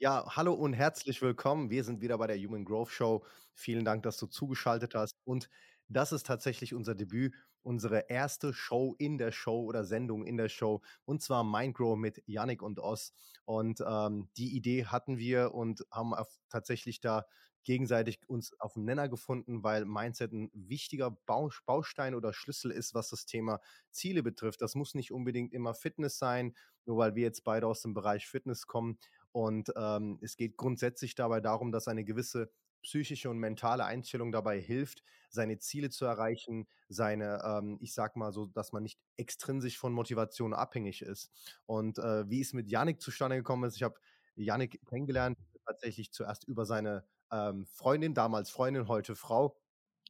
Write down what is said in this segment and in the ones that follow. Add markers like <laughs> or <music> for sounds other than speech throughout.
Ja, hallo und herzlich willkommen. Wir sind wieder bei der Human Growth Show. Vielen Dank, dass du zugeschaltet hast. Und das ist tatsächlich unser Debüt, unsere erste Show in der Show oder Sendung in der Show. Und zwar Mindgrow mit Yannick und Oz. Und ähm, die Idee hatten wir und haben tatsächlich da gegenseitig uns auf den Nenner gefunden, weil Mindset ein wichtiger Baustein oder Schlüssel ist, was das Thema Ziele betrifft. Das muss nicht unbedingt immer Fitness sein, nur weil wir jetzt beide aus dem Bereich Fitness kommen. Und ähm, es geht grundsätzlich dabei darum, dass eine gewisse psychische und mentale Einstellung dabei hilft, seine Ziele zu erreichen, seine, ähm, ich sag mal so, dass man nicht extrinsisch von Motivation abhängig ist. Und äh, wie es mit Yannick zustande gekommen ist, ich habe Yannick kennengelernt, tatsächlich zuerst über seine ähm, Freundin, damals Freundin, heute Frau.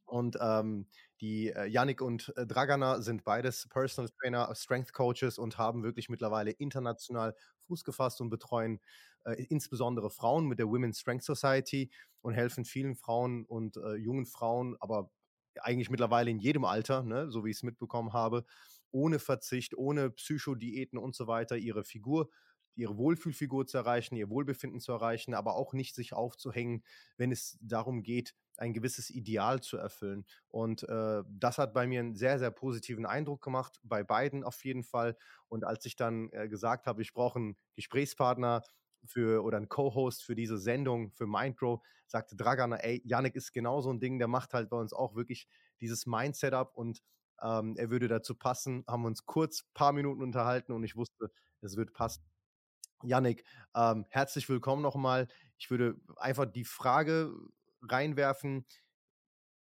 Und ähm, die äh, und äh, Dragana sind beides Personal Trainer, Strength Coaches und haben wirklich mittlerweile international Fuß gefasst und betreuen äh, insbesondere Frauen mit der Women's Strength Society und helfen vielen Frauen und äh, jungen Frauen, aber eigentlich mittlerweile in jedem Alter, ne, so wie ich es mitbekommen habe, ohne Verzicht, ohne Psychodiäten und so weiter, ihre Figur ihre Wohlfühlfigur zu erreichen, ihr Wohlbefinden zu erreichen, aber auch nicht sich aufzuhängen, wenn es darum geht, ein gewisses Ideal zu erfüllen. Und äh, das hat bei mir einen sehr, sehr positiven Eindruck gemacht, bei beiden auf jeden Fall. Und als ich dann äh, gesagt habe, ich brauche einen Gesprächspartner für oder einen Co-Host für diese Sendung, für Mindgrow, sagte Dragan, ey, Yannick ist genau so ein Ding, der macht halt bei uns auch wirklich dieses Mindset-Up und ähm, er würde dazu passen, haben uns kurz ein paar Minuten unterhalten und ich wusste, es wird passen. Yannick, ähm, herzlich willkommen nochmal. Ich würde einfach die Frage reinwerfen,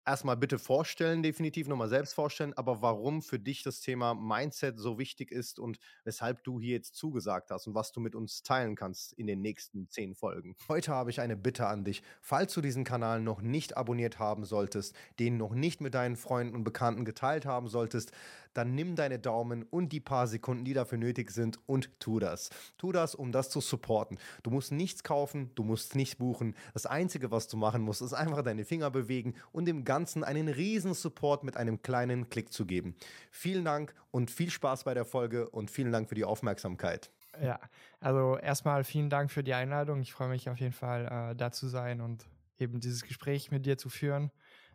erstmal bitte vorstellen, definitiv nochmal selbst vorstellen, aber warum für dich das Thema Mindset so wichtig ist und weshalb du hier jetzt zugesagt hast und was du mit uns teilen kannst in den nächsten zehn Folgen. <laughs> Heute habe ich eine Bitte an dich. Falls du diesen Kanal noch nicht abonniert haben solltest, den noch nicht mit deinen Freunden und Bekannten geteilt haben solltest, dann nimm deine Daumen und die paar Sekunden, die dafür nötig sind und tu das. Tu das, um das zu supporten. Du musst nichts kaufen, du musst nicht buchen. Das Einzige, was du machen musst, ist einfach deine Finger bewegen und dem Ganzen einen riesen Support mit einem kleinen Klick zu geben. Vielen Dank und viel Spaß bei der Folge und vielen Dank für die Aufmerksamkeit. Ja, also erstmal vielen Dank für die Einladung. Ich freue mich auf jeden Fall, äh, da zu sein und eben dieses Gespräch mit dir zu führen,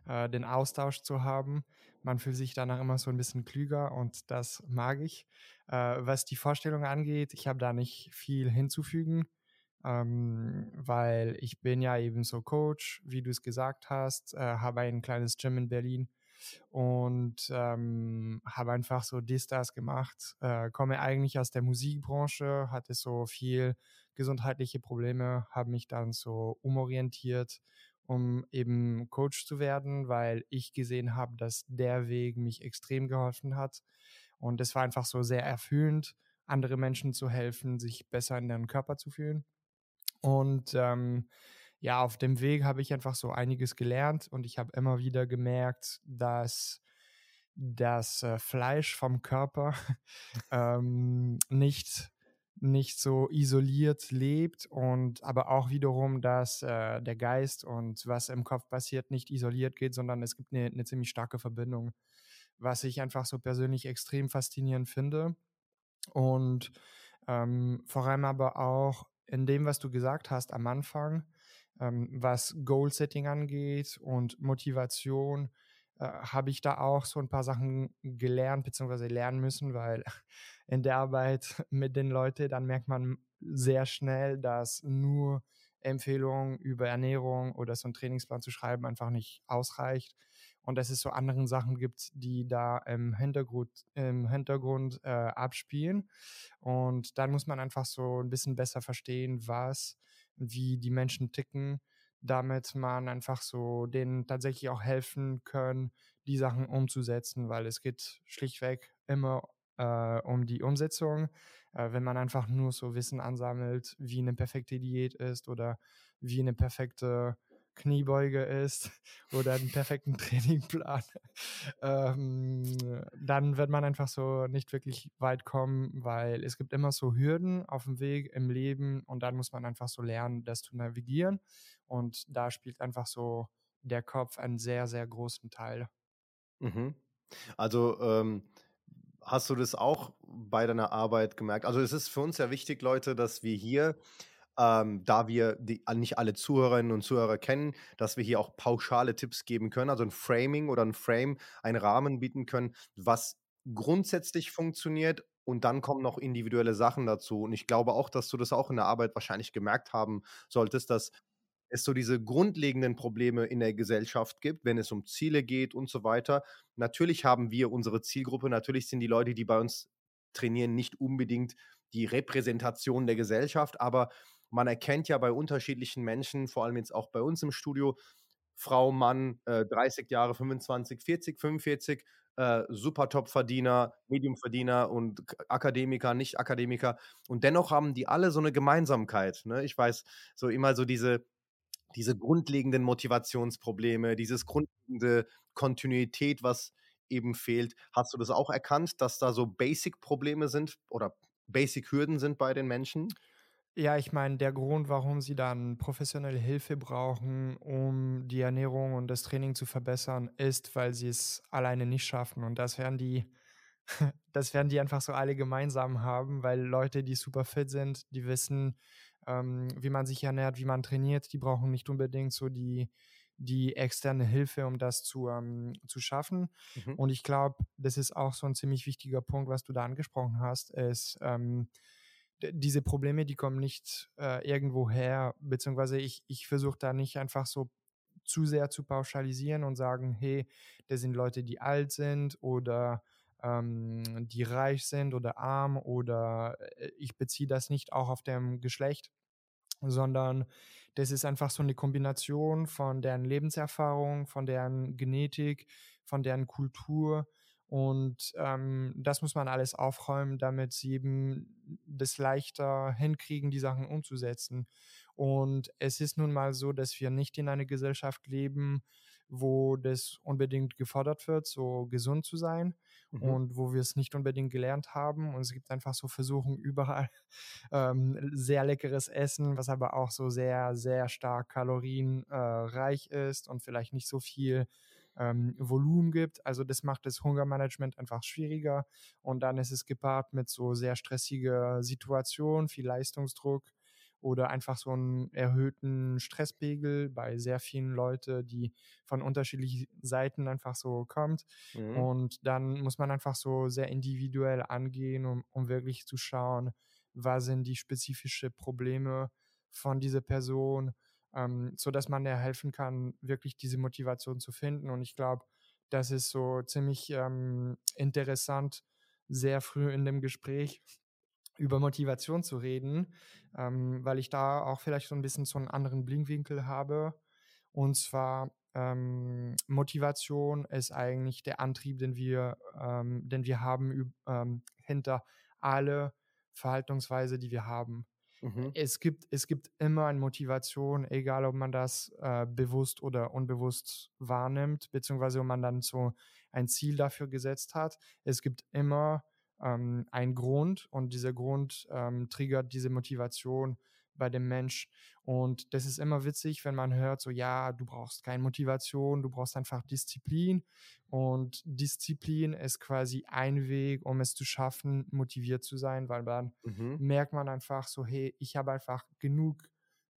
äh, den Austausch zu haben. Man fühlt sich danach immer so ein bisschen klüger und das mag ich. Äh, was die Vorstellung angeht, ich habe da nicht viel hinzufügen, ähm, weil ich bin ja eben so Coach, wie du es gesagt hast, äh, habe ein kleines Gym in Berlin und ähm, habe einfach so dies, das gemacht. Äh, komme eigentlich aus der Musikbranche, hatte so viel gesundheitliche Probleme, habe mich dann so umorientiert um eben Coach zu werden, weil ich gesehen habe, dass der Weg mich extrem geholfen hat. Und es war einfach so sehr erfüllend, andere Menschen zu helfen, sich besser in ihren Körper zu fühlen. Und ähm, ja, auf dem Weg habe ich einfach so einiges gelernt und ich habe immer wieder gemerkt, dass das äh, Fleisch vom Körper <laughs> ähm, nicht nicht so isoliert lebt und aber auch wiederum, dass äh, der Geist und was im Kopf passiert nicht isoliert geht, sondern es gibt eine, eine ziemlich starke Verbindung, was ich einfach so persönlich extrem faszinierend finde. Und ähm, vor allem aber auch in dem, was du gesagt hast am Anfang, ähm, was Goal-Setting angeht und Motivation, äh, habe ich da auch so ein paar Sachen gelernt bzw. lernen müssen, weil <laughs> in der Arbeit <laughs> mit den Leuten, dann merkt man sehr schnell, dass nur Empfehlungen über Ernährung oder so einen Trainingsplan zu schreiben einfach nicht ausreicht und dass es so anderen Sachen gibt, die da im Hintergrund, im Hintergrund äh, abspielen. Und dann muss man einfach so ein bisschen besser verstehen, was, wie die Menschen ticken, damit man einfach so denen tatsächlich auch helfen können, die Sachen umzusetzen, weil es geht schlichtweg immer äh, um die Umsetzung. Äh, wenn man einfach nur so Wissen ansammelt, wie eine perfekte Diät ist oder wie eine perfekte Kniebeuge ist <laughs> oder einen perfekten <laughs> Trainingplan, ähm, dann wird man einfach so nicht wirklich weit kommen, weil es gibt immer so Hürden auf dem Weg im Leben und dann muss man einfach so lernen, das zu navigieren und da spielt einfach so der Kopf einen sehr, sehr großen Teil. Mhm. Also ähm, Hast du das auch bei deiner Arbeit gemerkt? Also es ist für uns ja wichtig, Leute, dass wir hier ähm, da wir die nicht alle Zuhörerinnen und Zuhörer kennen, dass wir hier auch pauschale Tipps geben können, also ein Framing oder ein Frame, einen Rahmen bieten können, was grundsätzlich funktioniert und dann kommen noch individuelle Sachen dazu. Und ich glaube auch, dass du das auch in der Arbeit wahrscheinlich gemerkt haben solltest, dass es so diese grundlegenden Probleme in der Gesellschaft gibt, wenn es um Ziele geht und so weiter. Natürlich haben wir unsere Zielgruppe, natürlich sind die Leute, die bei uns trainieren, nicht unbedingt die Repräsentation der Gesellschaft, aber man erkennt ja bei unterschiedlichen Menschen, vor allem jetzt auch bei uns im Studio, Frau, Mann, äh, 30 Jahre, 25, 40, 45, äh, super Top-Verdiener, Medium-Verdiener und Akademiker, Nicht-Akademiker. Und dennoch haben die alle so eine Gemeinsamkeit. Ne? Ich weiß, so immer so diese, diese grundlegenden Motivationsprobleme, dieses grundlegende Kontinuität, was eben fehlt. Hast du das auch erkannt, dass da so Basic-Probleme sind oder Basic-Hürden sind bei den Menschen? Ja, ich meine, der Grund, warum sie dann professionelle Hilfe brauchen, um die Ernährung und das Training zu verbessern, ist, weil sie es alleine nicht schaffen. Und das werden die, <laughs> das werden die einfach so alle gemeinsam haben, weil Leute, die super fit sind, die wissen, ähm, wie man sich ernährt, wie man trainiert, die brauchen nicht unbedingt so die, die externe Hilfe, um das zu, ähm, zu schaffen. Mhm. Und ich glaube, das ist auch so ein ziemlich wichtiger Punkt, was du da angesprochen hast, ist, ähm, diese Probleme, die kommen nicht äh, irgendwo her, beziehungsweise ich, ich versuche da nicht einfach so zu sehr zu pauschalisieren und sagen, hey, das sind Leute, die alt sind oder ähm, die reich sind oder arm oder äh, ich beziehe das nicht auch auf dem Geschlecht, sondern das ist einfach so eine Kombination von deren Lebenserfahrung, von deren Genetik, von deren Kultur und ähm, das muss man alles aufräumen, damit sie eben das leichter hinkriegen, die Sachen umzusetzen. Und es ist nun mal so, dass wir nicht in einer Gesellschaft leben, wo das unbedingt gefordert wird, so gesund zu sein mhm. und wo wir es nicht unbedingt gelernt haben. Und es gibt einfach so Versuchen <laughs> überall ähm, sehr leckeres Essen, was aber auch so sehr, sehr stark kalorienreich äh, ist und vielleicht nicht so viel ähm, Volumen gibt. Also das macht das Hungermanagement einfach schwieriger und dann ist es gepaart mit so sehr stressiger Situation, viel Leistungsdruck oder einfach so einen erhöhten Stresspegel bei sehr vielen Leuten, die von unterschiedlichen Seiten einfach so kommt. Mhm. Und dann muss man einfach so sehr individuell angehen, um, um wirklich zu schauen, was sind die spezifischen Probleme von dieser Person, ähm, so dass man der helfen kann, wirklich diese Motivation zu finden. Und ich glaube, das ist so ziemlich ähm, interessant, sehr früh in dem Gespräch über Motivation zu reden, ähm, weil ich da auch vielleicht so ein bisschen so einen anderen Blickwinkel habe. Und zwar ähm, Motivation ist eigentlich der Antrieb, den wir, ähm, den wir haben ähm, hinter alle Verhaltensweise, die wir haben. Mhm. Es, gibt, es gibt immer eine Motivation, egal ob man das äh, bewusst oder unbewusst wahrnimmt, beziehungsweise ob man dann so ein Ziel dafür gesetzt hat. Es gibt immer ähm, einen Grund und dieser Grund ähm, triggert diese Motivation bei dem Mensch. Und das ist immer witzig, wenn man hört, so ja, du brauchst keine Motivation, du brauchst einfach Disziplin. Und Disziplin ist quasi ein Weg, um es zu schaffen, motiviert zu sein, weil dann mhm. merkt man einfach so, hey, ich habe einfach genug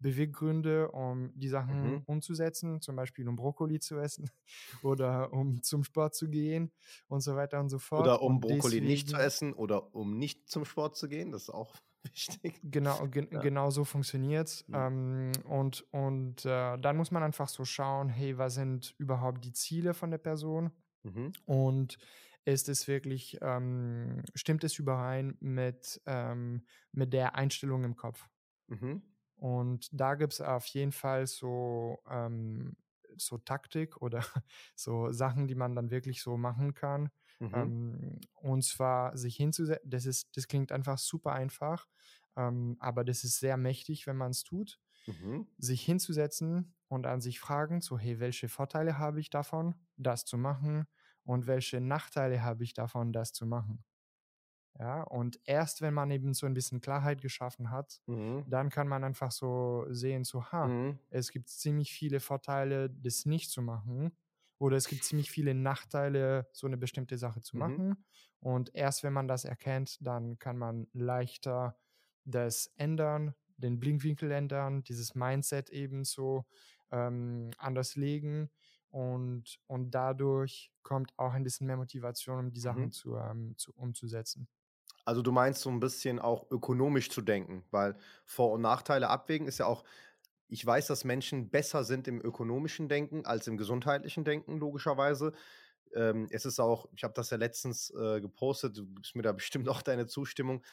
Beweggründe, um die Sachen mhm. umzusetzen, zum Beispiel um Brokkoli zu essen <laughs> oder um zum Sport zu gehen und so weiter und so fort. Oder um und Brokkoli deswegen, nicht zu essen oder um nicht zum Sport zu gehen, das ist auch <laughs> wichtig. Genau, ge ja. genau so funktioniert es. Mhm. Ähm, und und äh, dann muss man einfach so schauen, hey, was sind überhaupt die Ziele von der Person? Mhm. Und ist es wirklich, ähm, stimmt es überein mit, ähm, mit der Einstellung im Kopf? Mhm. Und da gibt es auf jeden Fall so, ähm, so Taktik oder <laughs> so Sachen, die man dann wirklich so machen kann. Mhm. Ähm, und zwar sich hinzusetzen, das ist, das klingt einfach super einfach, ähm, aber das ist sehr mächtig, wenn man es tut. Mhm. Sich hinzusetzen und an sich fragen, so, hey, welche Vorteile habe ich davon, das zu machen? Und welche Nachteile habe ich davon, das zu machen? Ja, und erst wenn man eben so ein bisschen Klarheit geschaffen hat, mhm. dann kann man einfach so sehen, so, ha, mhm. es gibt ziemlich viele Vorteile, das nicht zu machen. Oder es gibt ziemlich viele Nachteile, so eine bestimmte Sache zu mhm. machen. Und erst wenn man das erkennt, dann kann man leichter das ändern, den Blinkwinkel ändern, dieses Mindset ebenso ähm, anders legen und, und dadurch kommt auch ein bisschen mehr Motivation, um die Sachen Mhm. zu, ähm, zu, umzusetzen. Also du meinst so ein bisschen auch ökonomisch zu denken, weil Vor und Nachteile abwägen ist ja auch ich weiß, dass Menschen besser sind im ökonomischen Denken als im gesundheitlichen Denken, logischerweise. Ähm, es ist auch ich habe das ja letztens, äh, gepostet, du gibst mir da <laughs> bestimmt auch deine Zustimmung.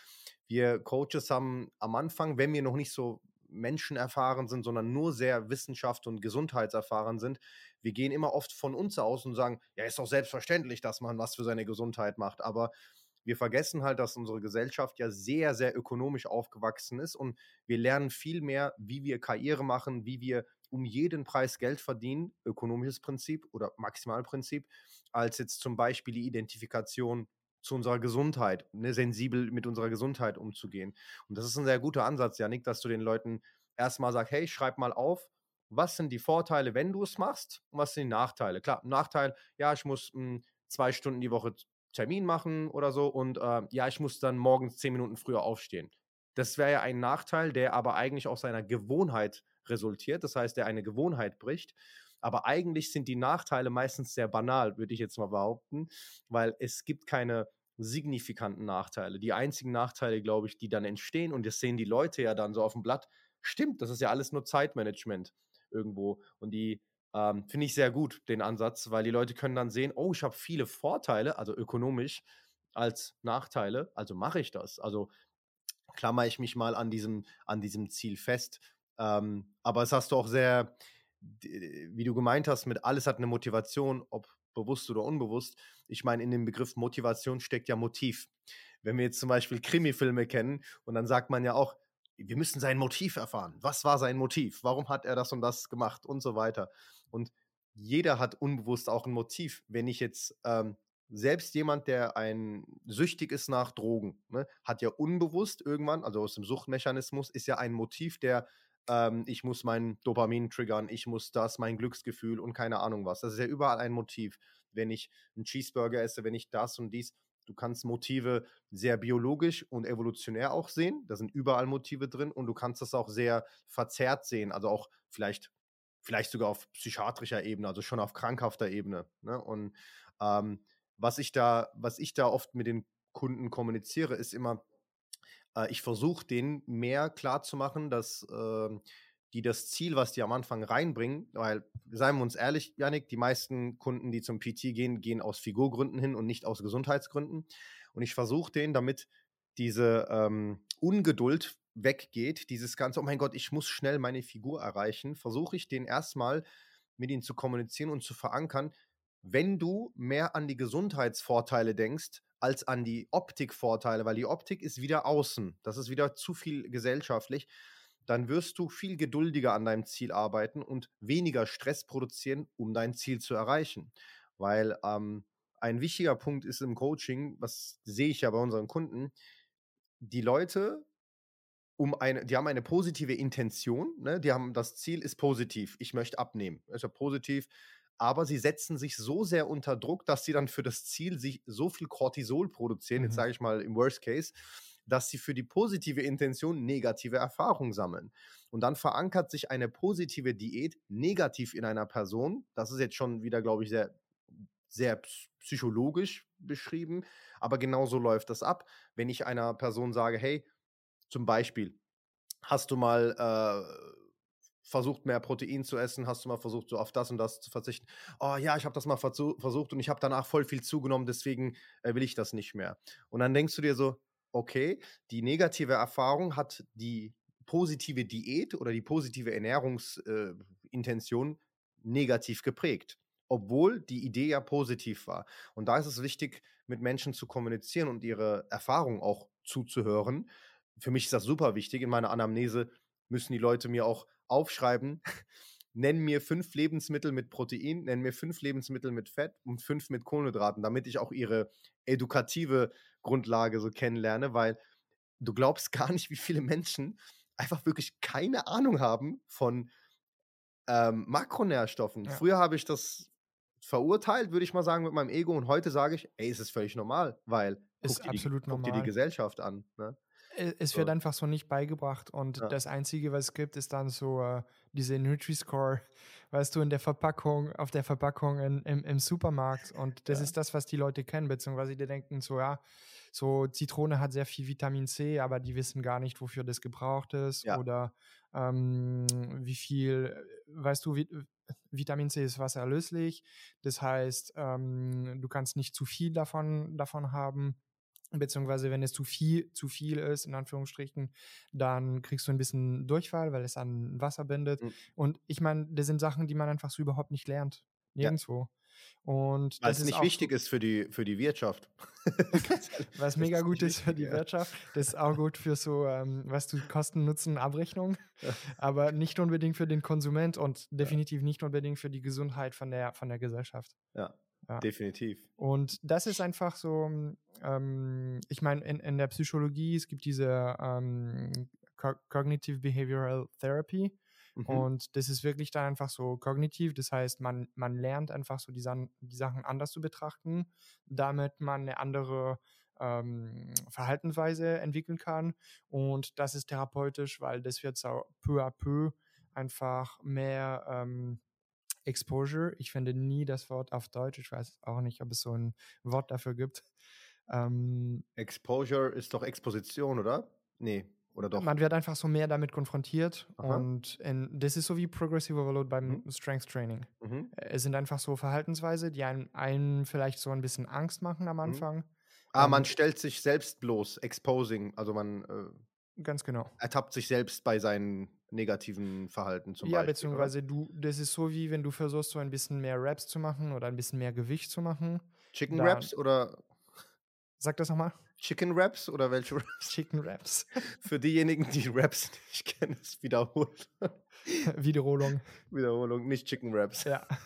Wir Coaches haben am Anfang, wenn wir noch nicht so menschenerfahren sind, sondern nur sehr wissenschaft und gesundheitserfahren sind, wir gehen immer oft von uns aus und sagen: „Ja, ist doch selbstverständlich, dass man was für seine Gesundheit macht.“ Aber wir vergessen halt, dass unsere Gesellschaft ja sehr, sehr ökonomisch aufgewachsen ist und wir lernen viel mehr, wie wir Karriere machen, wie wir um jeden Preis Geld verdienen, ökonomisches Prinzip oder Maximalprinzip, als jetzt zum Beispiel die Identifikation zu unserer Gesundheit, ne, sensibel mit unserer Gesundheit umzugehen. Und das ist ein sehr guter Ansatz, Janik, dass du den Leuten erstmal sagst, hey, schreib mal auf, was sind die Vorteile, wenn du es machst und was sind die Nachteile? Klar, Nachteil, ja, ich muss mh, hm, zwei Stunden die Woche Termin machen oder so und äh, ja, ich muss dann morgens zehn Minuten früher aufstehen. Das wäre ja ein Nachteil, der aber eigentlich aus seiner Gewohnheit resultiert, das heißt, der eine Gewohnheit bricht. Aber eigentlich sind die Nachteile meistens sehr banal, würde ich jetzt mal behaupten, weil es gibt keine signifikanten Nachteile. Die einzigen Nachteile, glaube ich, die dann entstehen, und das sehen die Leute ja dann so auf dem Blatt, stimmt, das ist ja alles nur Zeitmanagement irgendwo. Und die ähm, finde ich sehr gut, den Ansatz, weil die Leute können dann sehen, oh, ich habe viele Vorteile, also ökonomisch, als Nachteile, also mache ich das. Also klammer ich mich mal an diesem, an diesem Ziel fest. Ähm, aber es hast du auch sehr, wie du gemeint hast, mit alles hat eine Motivation, ob bewusst oder unbewusst. Ich meine, in dem Begriff Motivation steckt ja Motiv. Wenn wir jetzt zum Beispiel Krimi-Filme kennen und dann sagt man ja auch, wir müssen sein Motiv erfahren. Was war sein Motiv? Warum hat er das und das gemacht und so weiter? Und jeder hat unbewusst auch ein Motiv. Wenn ich jetzt ähm, selbst jemand, der ein süchtig ist nach Drogen, ne, hat ja unbewusst irgendwann, also aus dem Suchtmechanismus, ist ja ein Motiv, der ähm, ich muss mein Dopamin triggern, ich muss das, mein Glücksgefühl und keine Ahnung was. Das ist ja überall ein Motiv. Wenn ich einen Cheeseburger esse, wenn ich das und dies, du kannst Motive sehr biologisch und evolutionär auch sehen. Da sind überall Motive drin und du kannst das auch sehr verzerrt sehen, also auch vielleicht vielleicht sogar auf psychiatrischer Ebene, also schon auf krankhafter Ebene. Ne? Und ähm, was ich da, was ich da oft mit den Kunden kommuniziere, ist immer, äh, ich versuche denen mehr klarzumachen, dass äh, die das Ziel, was die am Anfang reinbringen, weil, seien wir uns ehrlich, Janik, die meisten Kunden, die zum PT gehen, gehen aus Figurgründen hin und nicht aus Gesundheitsgründen. Und ich versuche denen, damit diese ähm, Ungeduld weggeht, dieses ganze, oh mein Gott, ich muss schnell meine Figur erreichen, versuche ich den erstmal mit ihnen zu kommunizieren und zu verankern, wenn du mehr an die Gesundheitsvorteile denkst, als an die Optikvorteile, weil die Optik ist wieder außen, das ist wieder zu viel gesellschaftlich, dann wirst du viel geduldiger an deinem Ziel arbeiten und weniger Stress produzieren, um dein Ziel zu erreichen. Weil ähm, ein wichtiger Punkt ist im Coaching, was sehe ich ja bei unseren Kunden, die Leute um eine, die haben eine positive Intention, ne? die haben das Ziel ist positiv, ich möchte abnehmen, ist ja positiv, aber sie setzen sich so sehr unter Druck, dass sie dann für das Ziel sich so viel Cortisol produzieren, mhm. jetzt sage ich mal im Worst Case, dass sie für die positive Intention negative Erfahrungen sammeln. Und dann verankert sich eine positive Diät negativ in einer Person. Das ist jetzt schon wieder, glaube ich, sehr, sehr psychologisch beschrieben. Aber genau so läuft das ab. Wenn ich einer Person sage, hey, zum Beispiel, hast du mal äh, versucht, mehr Protein zu essen? Hast du mal versucht, so auf das und das zu verzichten? Oh ja, ich habe das mal versucht und ich habe danach voll viel zugenommen, deswegen äh, will ich das nicht mehr. Und dann denkst du dir so, okay, die negative Erfahrung hat die positive Diät oder die positive Ernährungsintention äh, negativ geprägt, obwohl die Idee ja positiv war. Und da ist es wichtig, mit Menschen zu kommunizieren und ihre Erfahrungen auch zuzuhören, für mich ist das super wichtig. In meiner Anamnese müssen die Leute mir auch aufschreiben, <laughs> nenn mir fünf Lebensmittel mit Protein, nenn mir fünf Lebensmittel mit Fett und fünf mit Kohlenhydraten, damit ich auch ihre edukative Grundlage so kennenlerne, weil du glaubst <laughs> gar nicht, wie viele Menschen einfach wirklich keine Ahnung haben von ähm, Makronährstoffen. Ja. Früher habe ich das verurteilt, würde ich mal sagen, mit meinem Ego und heute sage ich, ey, es ist völlig normal, weil ist guck dir, absolut die, normal. guck dir die Gesellschaft an. Ne? Äh, es wird einfach so nicht beigebracht und Ja. das Einzige, was es gibt, ist dann so äh, diese Nutri-Score, <laughs> weißt du, in der Verpackung, auf der Verpackung in, im, im Supermarkt und das Ja. ist das, was die Leute kennen, beziehungsweise die denken so, ja, so Zitrone hat sehr viel Vitamin C, aber die wissen gar nicht, wofür das gebraucht ist Ja. oder ähm, wie viel, äh, weißt du, wie, Vitamin C ist wasserlöslich, das heißt, ähm, du kannst nicht zu viel davon, davon haben beziehungsweise wenn es zu viel, zu viel ist, in Anführungsstrichen, dann kriegst du ein bisschen Durchfall, weil es an Wasser bindet. Mhm. Und ich meine, das sind Sachen, die man einfach so überhaupt nicht lernt. Nirgendwo. Und Weil es nicht wichtig ist für die, für die Wirtschaft. <laughs> Was mega gut ist für die ja. Wirtschaft. Das ist auch gut für so, ähm, weißt du, Kosten, Nutzen, Abrechnung, Ja. aber nicht unbedingt für den Konsument und definitiv nicht unbedingt für die Gesundheit von der, von der Gesellschaft. Ja, Ja. definitiv. Und das ist einfach so, ähm, ich meine, in, in der Psychologie, es gibt diese ähm, Co Cognitive Behavioral Therapy Mhm. und das ist wirklich dann einfach so kognitiv, das heißt, man, man lernt einfach so die, San die Sachen anders zu betrachten, damit man eine andere ähm, Verhaltensweise entwickeln kann und das ist therapeutisch, weil das wird so peu à peu einfach mehr ähm, Exposure. Ich finde nie das Wort auf Deutsch. Ich weiß auch nicht, ob es so ein Wort dafür gibt. Ähm, Exposure ist doch Exposition, oder? Nee, oder doch? man wird einfach so mehr damit konfrontiert Aha. und in, das ist so wie Progressive Overload beim Mhm. Strength Training. Mhm. Es sind einfach so Verhaltensweise, die einen, einen vielleicht so ein bisschen Angst machen am Mhm. Anfang. Ah, Ähm, man stellt sich selbst bloß, exposing, also man äh, Ganz genau. ertappt sich selbst bei seinen negativen Verhalten zum ja, Beispiel. oder? beziehungsweise du, das ist so wie wenn du versuchst, so ein bisschen mehr Raps zu machen oder ein bisschen mehr Gewicht zu machen. Chicken Wraps oder Sag das nochmal. Chicken Wraps oder welche Wraps? Chicken Raps. <laughs> Für diejenigen, die Wraps nicht kennen, ist wiederholt. <laughs> Wiederholung. Wiederholung, nicht Chicken Wraps. Ja. <laughs>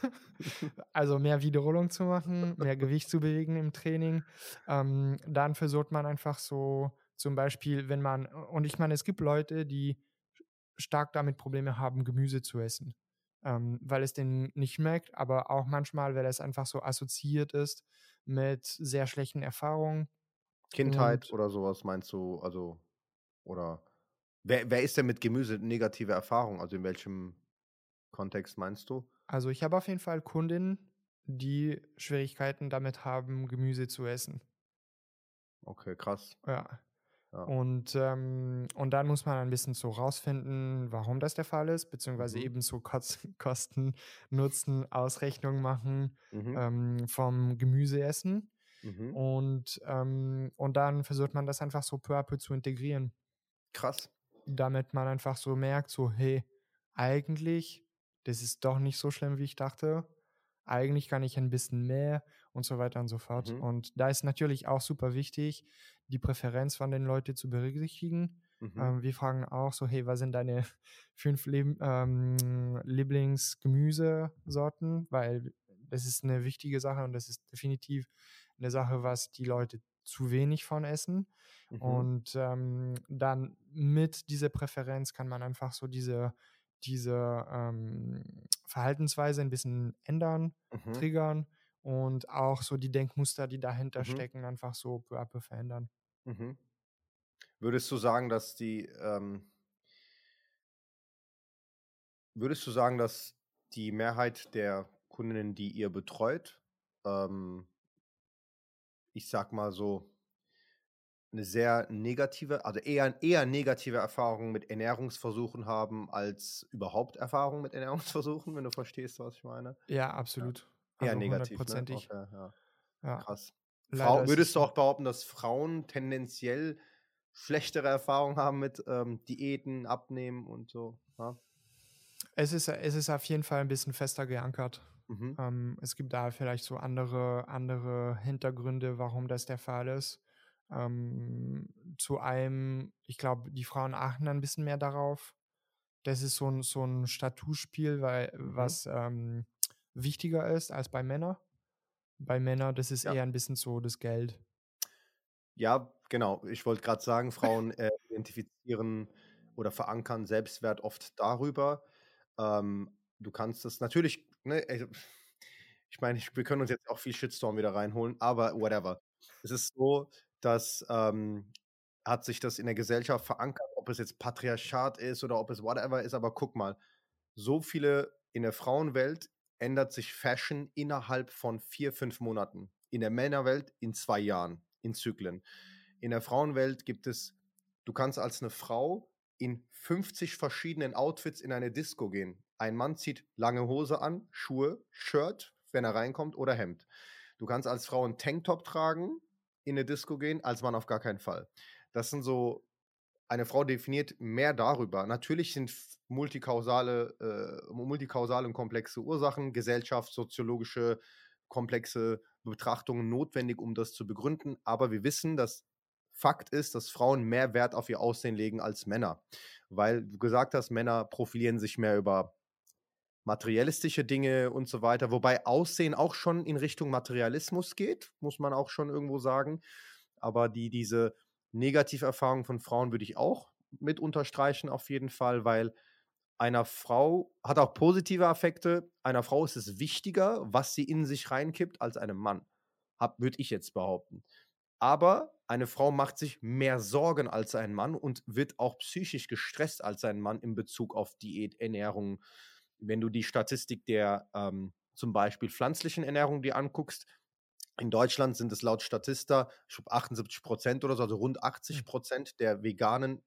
Also mehr Wiederholung zu machen, mehr Gewicht zu bewegen im Training. Ähm, dann versucht man einfach so, zum Beispiel, wenn man, und ich meine, es gibt Leute, die stark damit Probleme haben, Gemüse zu essen, ähm, weil es denen nicht schmeckt, aber auch manchmal, weil es einfach so assoziiert ist mit sehr schlechten Erfahrungen. Kindheit Und- oder sowas meinst du, also, oder wer, wer ist denn mit Gemüse negative Erfahrung? Also in welchem Kontext meinst du? Also ich habe auf jeden Fall Kundinnen, die Schwierigkeiten damit haben, Gemüse zu essen. Okay, krass. Ja. Ja. Und, ähm, und dann muss man ein bisschen so rausfinden, warum das der Fall ist, beziehungsweise Mhm. eben so Kos- <laughs> Kosten, Nutzen, Ausrechnung machen Mhm. ähm, vom Gemüseessen. Mhm. Und, ähm, und dann versucht man das einfach so peu à peu zu integrieren, Krass. damit man einfach so merkt, so, hey, eigentlich, das ist doch nicht so schlimm, wie ich dachte. Eigentlich kann ich ein bisschen mehr und so weiter und so fort. Mhm. Und da ist natürlich auch super wichtig, die Präferenz von den Leuten zu berücksichtigen. Mhm. Ähm, wir fragen auch so, hey, was sind deine <laughs> fünf Leb ähm, Lieblingsgemüsesorten? Weil das ist eine wichtige Sache und das ist definitiv eine Sache, was die Leute zu wenig von essen. Mhm. Und ähm, dann mit dieser Präferenz kann man einfach so diese, diese ähm, Verhaltensweise ein bisschen ändern, Mhm. triggern und auch so die Denkmuster, die dahinter Mhm. stecken, einfach so peu à peu verändern. Mhm. Würdest du sagen, dass die, ähm, würdest du sagen, dass die Mehrheit der Kundinnen, die ihr betreut, ähm, ich sag mal so, eine sehr negative, also eher, eher negative Erfahrungen mit Ernährungsversuchen haben, als überhaupt Erfahrungen mit <laughs> Ernährungsversuchen, wenn du verstehst, was ich meine? Ja, absolut. Eher Also negativ, ne? Okay, ja. Ja. Krass. Frau, würdest du auch behaupten, dass Frauen tendenziell schlechtere Erfahrungen haben mit ähm, Diäten, Abnehmen und so? Ja? Es ist, es ist auf jeden Fall ein bisschen fester geankert. Mhm. Ähm, es gibt da vielleicht so andere, andere Hintergründe, warum das der Fall ist. Ähm, zu einem, ich glaube, die Frauen achten ein bisschen mehr darauf. Das ist so ein, so ein Statusspiel, weil, Mhm. was ähm, wichtiger ist als bei Männern. Bei Männern, das ist Ja. eher ein bisschen so das Geld. Ja, genau. Ich wollte gerade sagen, Frauen <laughs> äh, identifizieren oder verankern Selbstwert oft darüber. Ähm, du kannst es natürlich, ne, also, ich meine, wir können uns jetzt auch viel Shitstorm wieder reinholen, aber whatever. Es ist so, dass ähm, hat sich das in der Gesellschaft verankert, ob es jetzt Patriarchat ist oder ob es whatever ist, aber guck mal, so viele in der Frauenwelt ändert sich Fashion innerhalb von vier, fünf Monaten. In der Männerwelt in zwei Jahren, in Zyklen. In der Frauenwelt gibt es, du kannst als eine Frau in 50 verschiedenen Outfits in eine Disco gehen. Ein Mann zieht lange Hose an, Schuhe, Shirt, wenn er reinkommt, oder Hemd. Du kannst als Frau einen Tanktop tragen, in eine Disco gehen, als Mann auf gar keinen Fall. Das sind so, eine Frau definiert mehr darüber. Natürlich sind multikausale, äh, multikausale und komplexe Ursachen, Gesellschaft, soziologische, komplexe Betrachtungen notwendig, um das zu begründen. Aber wir wissen, dass Fakt ist, dass Frauen mehr Wert auf ihr Aussehen legen als Männer. Weil du gesagt hast, Männer profilieren sich mehr über materialistische Dinge und so weiter. Wobei Aussehen auch schon in Richtung Materialismus geht, muss man auch schon irgendwo sagen. Aber die, diese Negativerfahrung von Frauen würde ich auch mit unterstreichen, auf jeden Fall, weil einer Frau hat auch positive Affekte. Einer Frau ist es wichtiger, was sie in sich reinkippt, als einem Mann. Würde ich jetzt behaupten. Aber eine Frau macht sich mehr Sorgen als ein Mann und wird auch psychisch gestresst als ein Mann in Bezug auf Diät, Ernährung, wenn du die Statistik der ähm, zum Beispiel pflanzlichen Ernährung dir anguckst, in Deutschland sind es laut Statista, ich glaube 78 Prozent oder so, also rund 80 hm. Prozent der veganen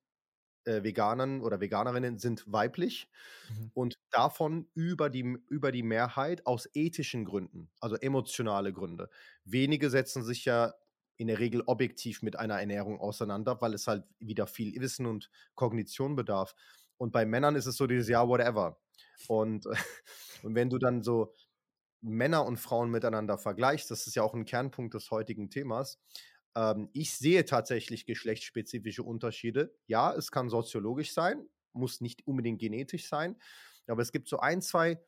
äh, Veganern oder Veganerinnen sind weiblich mhm. und davon über die, über die Mehrheit aus ethischen Gründen, also emotionale Gründe. Wenige setzen sich ja in der Regel objektiv mit einer Ernährung auseinander, weil es halt wieder viel Wissen und Kognition bedarf. Und bei Männern ist es so dieses Ja, whatever. Und, <laughs> und wenn du dann so Männer und Frauen miteinander vergleichst, das ist ja auch ein Kernpunkt des heutigen Themas, ähm, ich sehe tatsächlich geschlechtsspezifische Unterschiede. Ja, es kann soziologisch sein, muss nicht unbedingt genetisch sein, aber es gibt so ein, zwei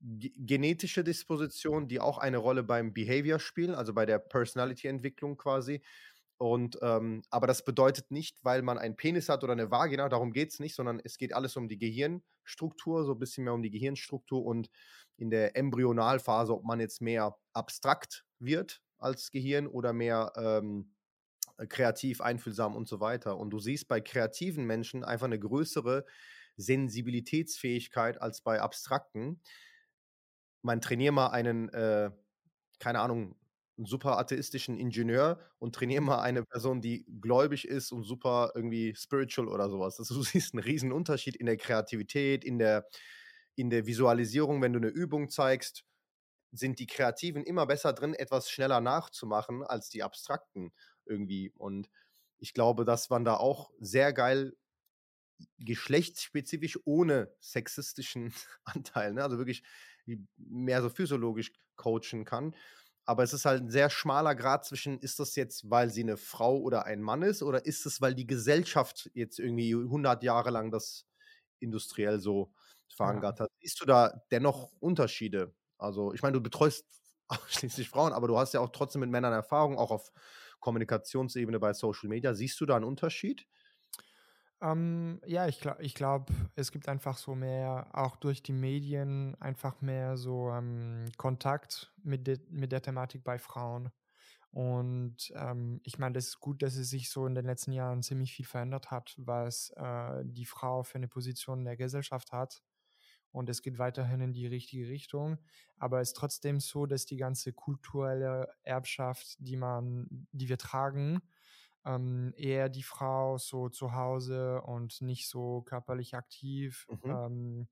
genetische Dispositionen, die auch eine Rolle beim Behavior spielen, also bei der Personality-Entwicklung quasi. Und ähm, aber das bedeutet nicht, weil man einen Penis hat oder eine Vagina, darum geht es nicht, sondern es geht alles um die Gehirnstruktur, so ein bisschen mehr um die Gehirnstruktur und in der Embryonalphase, ob man jetzt mehr abstrakt wird als Gehirn oder mehr ähm, kreativ, einfühlsam und so weiter. Und du siehst bei kreativen Menschen einfach eine größere Sensibilitätsfähigkeit als bei abstrakten. Man trainiert mal einen, äh, keine Ahnung, einen super atheistischen Ingenieur und trainiere mal eine Person, die gläubig ist und super irgendwie spiritual oder sowas. Also, du <laughs> siehst einen riesen Unterschied in der Kreativität, in der, in der Visualisierung, wenn du eine Übung zeigst, sind die Kreativen immer besser drin, etwas schneller nachzumachen als die Abstrakten irgendwie. Und ich glaube, dass man da auch sehr geil geschlechtsspezifisch ohne sexistischen <laughs> Anteil, ne? also wirklich mehr so physiologisch coachen kann. Aber es ist halt ein sehr schmaler Grad zwischen, ist das jetzt, weil sie eine Frau oder ein Mann ist, oder ist es, weil die Gesellschaft jetzt irgendwie 100 Jahre lang das industriell so verankert ja. hat? Siehst du da dennoch Unterschiede? Also, ich meine, du betreust <laughs> ausschließlich Frauen, aber du hast ja auch trotzdem mit Männern Erfahrung, auch auf Kommunikationsebene bei Social Media. Siehst du da einen Unterschied? Ähm, ja, ich glaube, ich glaub, es gibt einfach so mehr, auch durch die Medien, einfach mehr so ähm, Kontakt mit, de, mit der Thematik bei Frauen. Und ähm, ich meine, das ist gut, dass es sich so in den letzten Jahren ziemlich viel verändert hat, was äh, die Frau für eine Position in der Gesellschaft hat. Und es geht weiterhin in die richtige Richtung. Aber es ist trotzdem so, dass die ganze kulturelle Erbschaft, die man, die wir tragen, ähm, eher die Frau so zu Hause und nicht so körperlich aktiv mhm. ähm,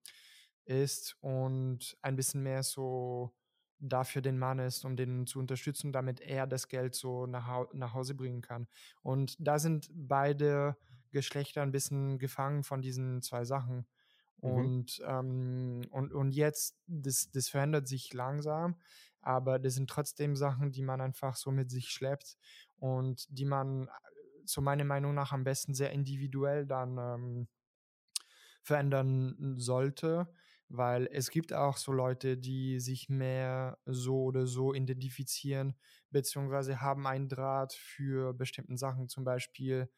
ist und ein bisschen mehr so dafür den Mann ist, um den zu unterstützen, damit er das Geld so nach, nach Hause bringen kann. Und da sind beide Geschlechter ein bisschen gefangen von diesen zwei Sachen. Mhm. Und, ähm, und, und jetzt, das, das verändert sich langsam, aber das sind trotzdem Sachen, die man einfach so mit sich schleppt und die man zu meiner Meinung nach am besten sehr individuell dann ähm, verändern sollte, weil es gibt auch so Leute, die sich mehr so oder so identifizieren, beziehungsweise haben einen Draht für bestimmte Sachen. Zum Beispiel,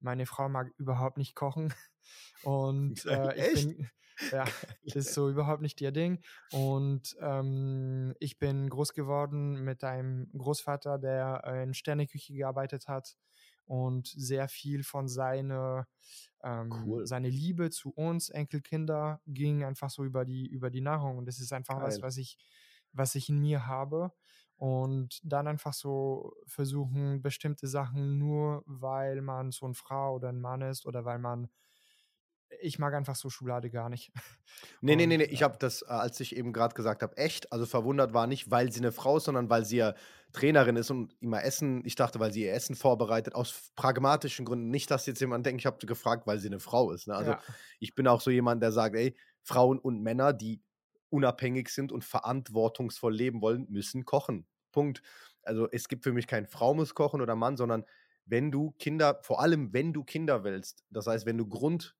meine Frau mag überhaupt nicht kochen <laughs> und <laughs> äh, ich bin, <laughs> ja, das ist so überhaupt nicht ihr Ding. Und ähm, ich bin groß geworden mit einem Großvater, der in Sterneküche gearbeitet hat und sehr viel von seiner ähm, Cool. seine Liebe zu uns Enkelkinder ging einfach so über die über die Nahrung und das ist einfach was, Geil. was ich was ich in mir habe und dann einfach so versuchen bestimmte Sachen nur weil man so eine Frau oder ein Mann ist oder weil man ich mag einfach so Schokolade gar nicht. <laughs> Ne, ne, ne, Und ne, ich äh, habe das, äh, als ich eben grad gesagt habe, echt, also verwundert war nicht, weil sie 'ne Frau ist, sondern weil sie ja Trainerin ist und immer Essen ich dachte, weil sie ihr Essen vorbereitet aus pragmatischen Gründen. Nicht, dass jetzt jemand denkt, ich habe gefragt, weil sie 'ne Frau ist, ne? Also, ja, ich bin auch so jemand, der sagt: „Ey, Frauen und Männer, die unabhängig sind und verantwortungsvoll leben wollen, müssen kochen. Punkt.“ Also, es gibt für mich kein Frau muss kochen oder Mann, sondern wenn du Kinder vor allem, wenn du Kinder willst, das heißt, wenn du Grund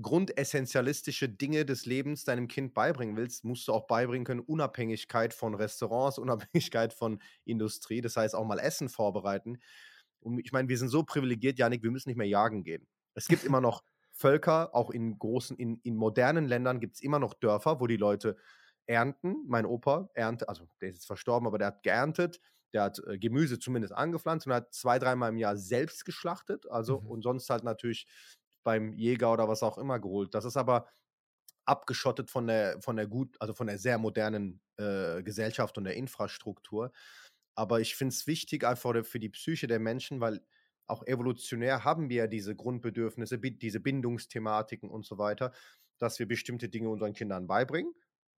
grundessentialistische Dinge des Lebens deinem Kind beibringen willst, musst du auch beibringen können, Unabhängigkeit von Restaurants, <laughs> Unabhängigkeit von Industrie, das heißt auch mal Essen vorbereiten. Und ich meine, wir sind so privilegiert, Janik, wir müssen nicht mehr jagen gehen. Es gibt immer noch Völker, auch in großen, in, in modernen Ländern gibt es immer noch Dörfer, wo die Leute ernten. Mein Opa erntet, also der ist jetzt verstorben, aber der hat geerntet, der hat äh, Gemüse zumindest angepflanzt und hat zwei, dreimal im Jahr selbst geschlachtet. Also mhm. und sonst halt natürlich beim Jäger oder was auch immer geholt. Das ist aber abgeschottet von der, von der gut, also von der sehr modernen äh, Gesellschaft und der Infrastruktur. Aber ich finde es wichtig einfach für die Psyche der Menschen, weil auch evolutionär haben wir ja diese Grundbedürfnisse, diese Bindungsthematiken und so weiter, dass wir bestimmte Dinge unseren Kindern beibringen.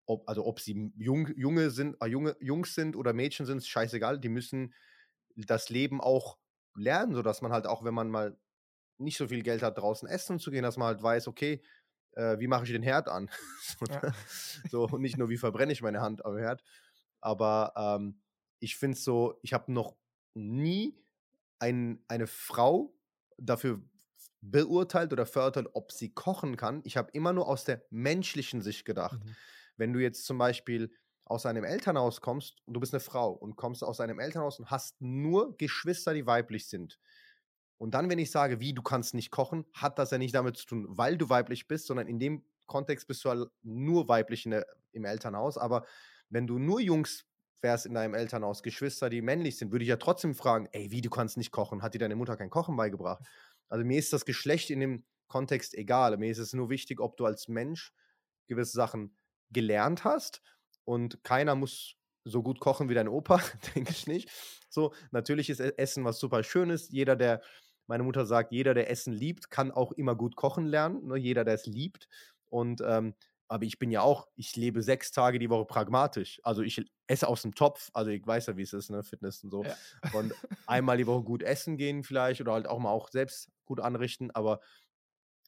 Ob, also ob sie jung, Junge sind, äh, Junge, Jungs sind oder Mädchen sind, ist scheißegal. Die müssen das Leben auch lernen, sodass man halt auch, wenn man mal nicht so viel Geld hat, draußen essen zu gehen, dass man halt weiß, okay, äh, wie mache ich den Herd an? <laughs> so, ja. ne? so, und nicht nur, wie verbrenne ich meine Hand am Herd. Aber ähm, ich finde es so, ich habe noch nie ein, eine Frau dafür beurteilt oder verurteilt, ob sie kochen kann. Ich habe immer nur aus der menschlichen Sicht gedacht. Mhm. Wenn du jetzt zum Beispiel aus einem Elternhaus kommst und du bist eine Frau und kommst aus einem Elternhaus und hast nur Geschwister, die weiblich sind. Und dann, wenn ich sage, wie, du kannst nicht kochen, hat das ja nicht damit zu tun, weil du weiblich bist, sondern in dem Kontext bist du halt nur weiblich der, im Elternhaus. Aber wenn du nur Jungs wärst in deinem Elternhaus, Geschwister, die männlich sind, würde ich ja trotzdem fragen, ey, wie, du kannst nicht kochen? Hat dir deine Mutter kein Kochen beigebracht? Also mir ist das Geschlecht in dem Kontext egal. Mir ist es nur wichtig, ob du als Mensch gewisse Sachen gelernt hast und keiner muss so gut kochen wie dein Opa, <laughs> denke ich nicht. So, natürlich ist E- Essen was super Schönes. Jeder, der, meine Mutter sagt, jeder, der Essen liebt, kann auch immer gut kochen lernen. Ne? Jeder, der es liebt. Und ähm, aber ich bin ja auch, ich lebe sechs Tage die Woche pragmatisch. Also ich esse aus dem Topf, also ich weiß ja, wie es ist, ne, Fitness und so. Ja. Und <laughs> einmal die Woche gut essen gehen vielleicht oder halt auch mal auch selbst gut anrichten. Aber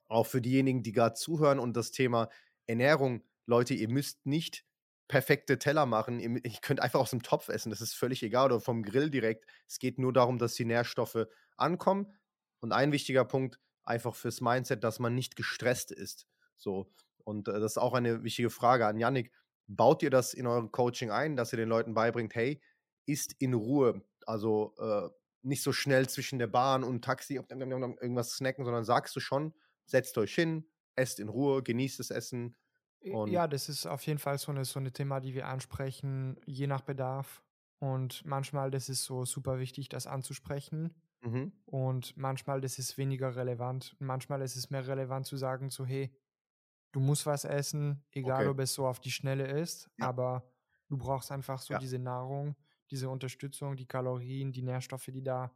auch für diejenigen, die gerade zuhören und das Thema Ernährung, Leute, ihr müsst nicht perfekte Teller machen. Ihr, ihr könnt einfach aus dem Topf essen, das ist völlig egal oder vom Grill direkt. Es geht nur darum, dass die Nährstoffe ankommen. Und ein wichtiger Punkt, einfach fürs Mindset, dass man nicht gestresst ist. So. Und äh, das ist auch eine wichtige Frage an Yannick. Baut ihr das in eurem Coaching ein, dass ihr den Leuten beibringt, hey, isst in Ruhe. Also äh, nicht so schnell zwischen der Bahn und Taxi irgendwas snacken, sondern sagst du schon, setzt euch hin, esst in Ruhe, genießt das Essen Ja, das ist auf jeden Fall so eine, so eine Thema, die wir ansprechen, je nach Bedarf. Und manchmal, das ist so super wichtig, das anzusprechen. mhm, Und manchmal, das ist weniger relevant. Manchmal ist es mehr relevant zu sagen, so, hey, du musst was essen, egal okay. ob es so auf die Schnelle ist, Ja. aber du brauchst einfach so Ja. diese Nahrung, diese Unterstützung, die Kalorien, die Nährstoffe, die da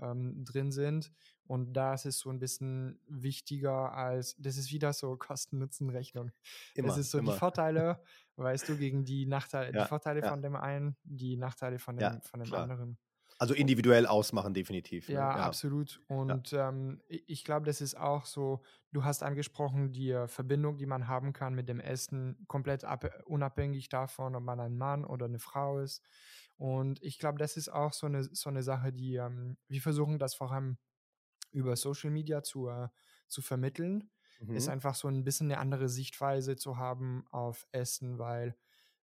ähm, drin sind. Und da ist es so ein bisschen wichtiger als, das ist wieder so <laughs> Kosten-Nutzen-Rechnung. Es Immer, ist so die immer. Vorteile, weißt du, gegen die Nachteile, die Ja, Vorteile ja, von dem einen, die Nachteile von ja, dem, von dem klar. anderen. Also individuell ausmachen, definitiv. Ne? Ja, Ja, absolut. ja, Und ähm, i- ich glaube, das ist auch so, du hast angesprochen, die äh, Verbindung, die man haben kann mit dem Essen, komplett ab, unabhängig davon, ob man ein Mann oder eine Frau ist. Und ich glaube, das ist auch so eine, so eine Sache, die ähm, wir versuchen, das vor allem über Social Media zu, äh, zu vermitteln, ist mhm, einfach so ein bisschen eine andere Sichtweise zu haben auf Essen, weil,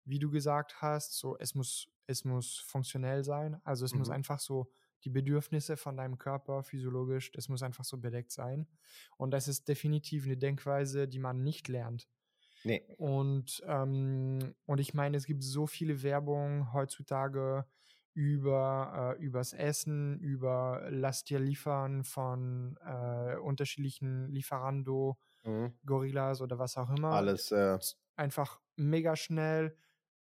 wie du gesagt hast, so es muss, es muss funktionell sein. Also es muss mhm. einfach so die Bedürfnisse von deinem Körper physiologisch, das muss einfach so bedeckt sein. Und das ist definitiv eine Denkweise, die man nicht lernt. Nee. Und, ähm, und ich meine, es gibt so viele Werbung heutzutage über äh, übers Essen, über lass dir liefern von äh, unterschiedlichen Lieferando, Mhm. Gorillas oder was auch immer. Alles, äh einfach mega schnell